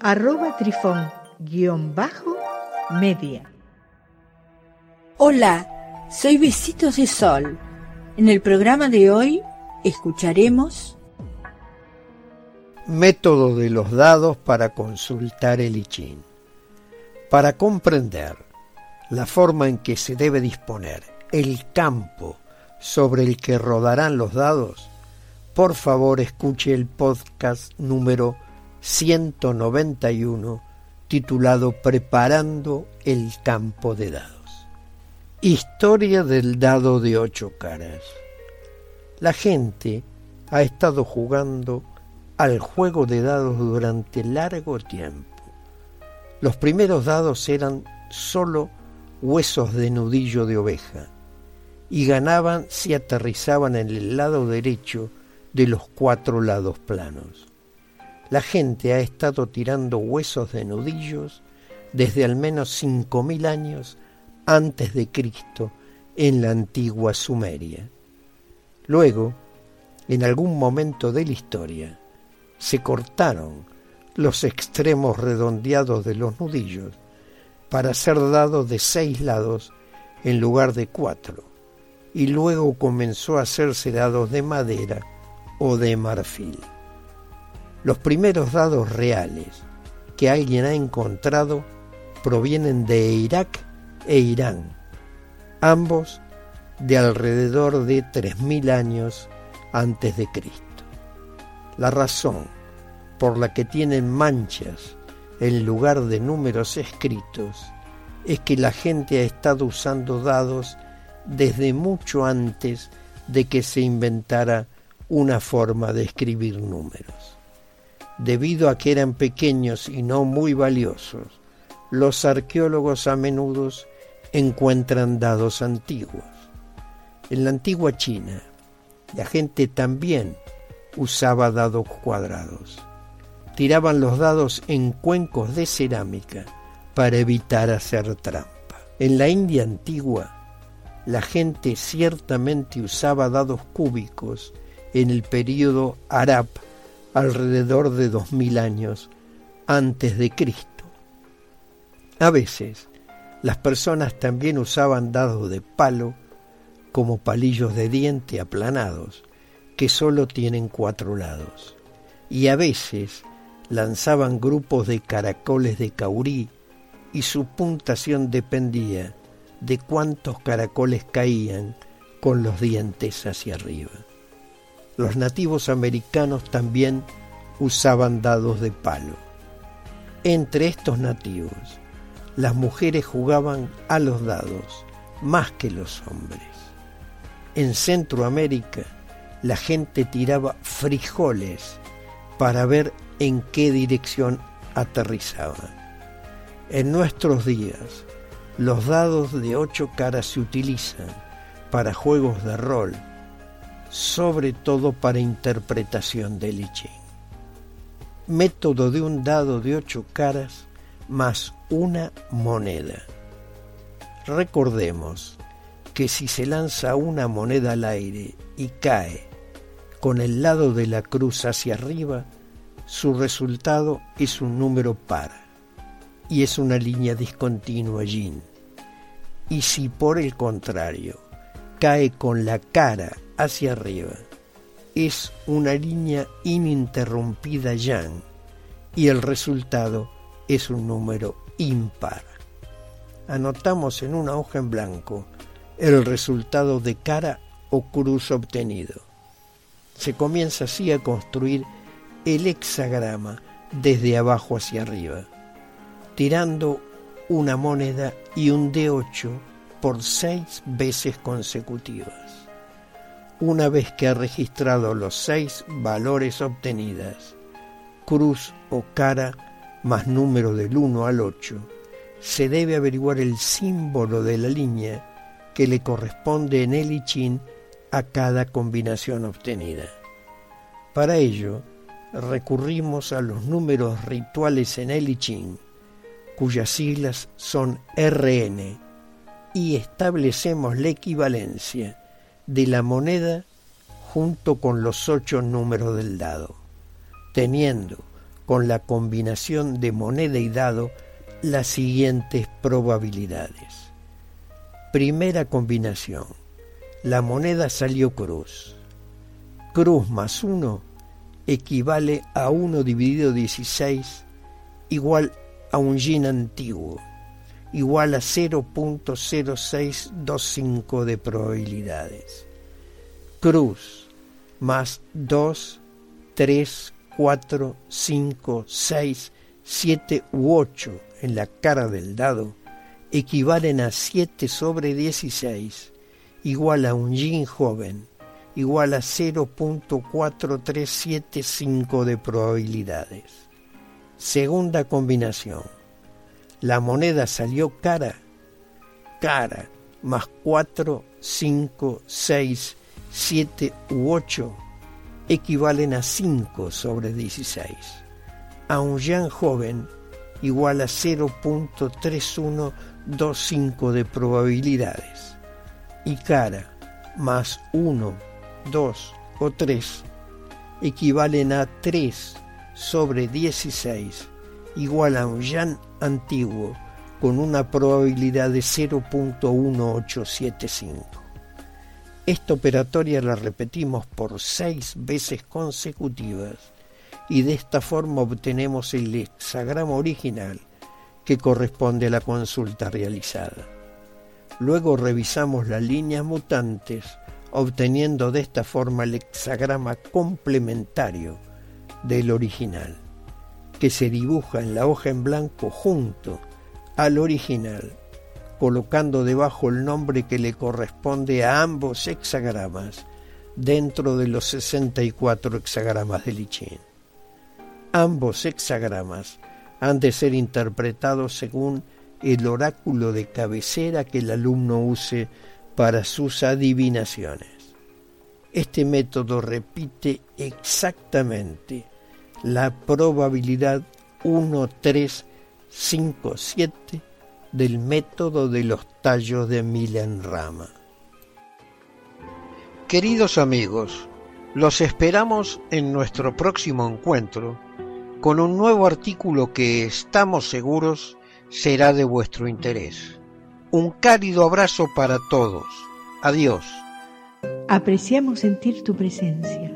arroba trifón-media. Hola, soy Besitos de Sol. En el programa de hoy escucharemos Método de los dados para consultar el I Para comprender la forma en que se debe disponer el campo sobre el que rodarán los dados, por favor escuche el podcast número 191 titulado Preparando el campo de dados. Historia del dado de ocho caras. La gente ha estado jugando al juego de dados durante largo tiempo. Los primeros dados eran solo huesos de nudillo de oveja y ganaban si aterrizaban en el lado derecho de los cuatro lados planos. La gente ha estado tirando huesos de nudillos desde al menos cinco mil años antes de Cristo en la antigua Sumeria. Luego, en algún momento de la historia, se cortaron los extremos redondeados de los nudillos para ser dados de seis lados en lugar de cuatro, y luego comenzó a hacerse dados de madera o de marfil. Los primeros dados reales que alguien ha encontrado provienen de Irak e Irán, ambos de alrededor de 3.000 años antes de Cristo. La razón por la que tienen manchas en lugar de números escritos es que la gente ha estado usando dados desde mucho antes de que se inventara una forma de escribir números. Debido a que eran pequeños y no muy valiosos, los arqueólogos a menudo encuentran dados antiguos. En la antigua China, la gente también usaba dados cuadrados. Tiraban los dados en cuencos de cerámica para evitar hacer trampa. En la India antigua, la gente ciertamente usaba dados cúbicos en el período Arab alrededor de dos mil años antes de Cristo. A veces, las personas también usaban dados de palo como palillos de diente aplanados que solo tienen cuatro lados, y a veces lanzaban grupos de caracoles de caurí y su puntuación dependía de cuántos caracoles caían con los dientes hacia arriba. Los nativos americanos también usaban dados de palo. Entre estos nativos, las mujeres jugaban a los dados más que los hombres. En Centroamérica, la gente tiraba frijoles para ver en qué dirección aterrizaban. En nuestros días, los dados de ocho caras se utilizan para juegos de rol, sobre todo para interpretación del I Método de un dado de ocho caras más una moneda. Recordemos que si se lanza una moneda al aire y cae con el lado de la cruz hacia arriba, su resultado es un número par y es una línea discontinua yin. Y si por el contrario cae con la cara hacia arriba, es una línea ininterrumpida yang y el resultado es un número impar. Anotamos en una hoja en blanco el resultado de cara o cruz obtenido. Se comienza así a construir el hexagrama desde abajo hacia arriba, tirando una moneda y un D8 por seis veces consecutivas. Una vez que ha registrado los seis valores obtenidas, cruz o cara, más número del 1 al 8, se debe averiguar el símbolo de la línea que le corresponde en el I Ching a cada combinación obtenida. Para ello, recurrimos a los números rituales en el I Ching, cuyas siglas son RN, y establecemos la equivalencia de la moneda junto con los ocho números del dado, teniendo con la combinación de moneda y dado las siguientes probabilidades. Primera combinación. La moneda salió cruz. Cruz más 1 equivale a 1 dividido 16 igual a un yin antiguo, igual a 0.0625 de probabilidades. Cruz más 2, 3, 4, 5, 6, 7 u 8 en la cara del dado equivalen a 7 sobre 16, igual a un yin joven, igual a 0.4375 de probabilidades. Segunda combinación. La moneda salió cara, cara, más 4, 5, 6, 7 u 8 equivalen a 5 sobre 16. A un yang joven igual a 0.3125 de probabilidades. Y cara más 1, 2 o 3 equivalen a 3 sobre 16 igual a un yang antiguo con una probabilidad de 0.1875. Esta operatoria la repetimos por seis veces consecutivas y de esta forma obtenemos el hexagrama original que corresponde a la consulta realizada. Luego revisamos las líneas mutantes obteniendo de esta forma el hexagrama complementario del original, que se dibuja en la hoja en blanco junto al original colocando debajo el nombre que le corresponde a ambos hexagramas dentro de los 64 hexagramas de Lichín. Ambos hexagramas han de ser interpretados según el oráculo de cabecera que el alumno use para sus adivinaciones. Este método repite exactamente la probabilidad 1, 3, 5, 7 del método de los tallos de Milenrama. Queridos amigos, los esperamos en nuestro próximo encuentro con un nuevo artículo que estamos seguros será de vuestro interés. Un cálido abrazo para todos. Adiós. Apreciamos sentir tu presencia.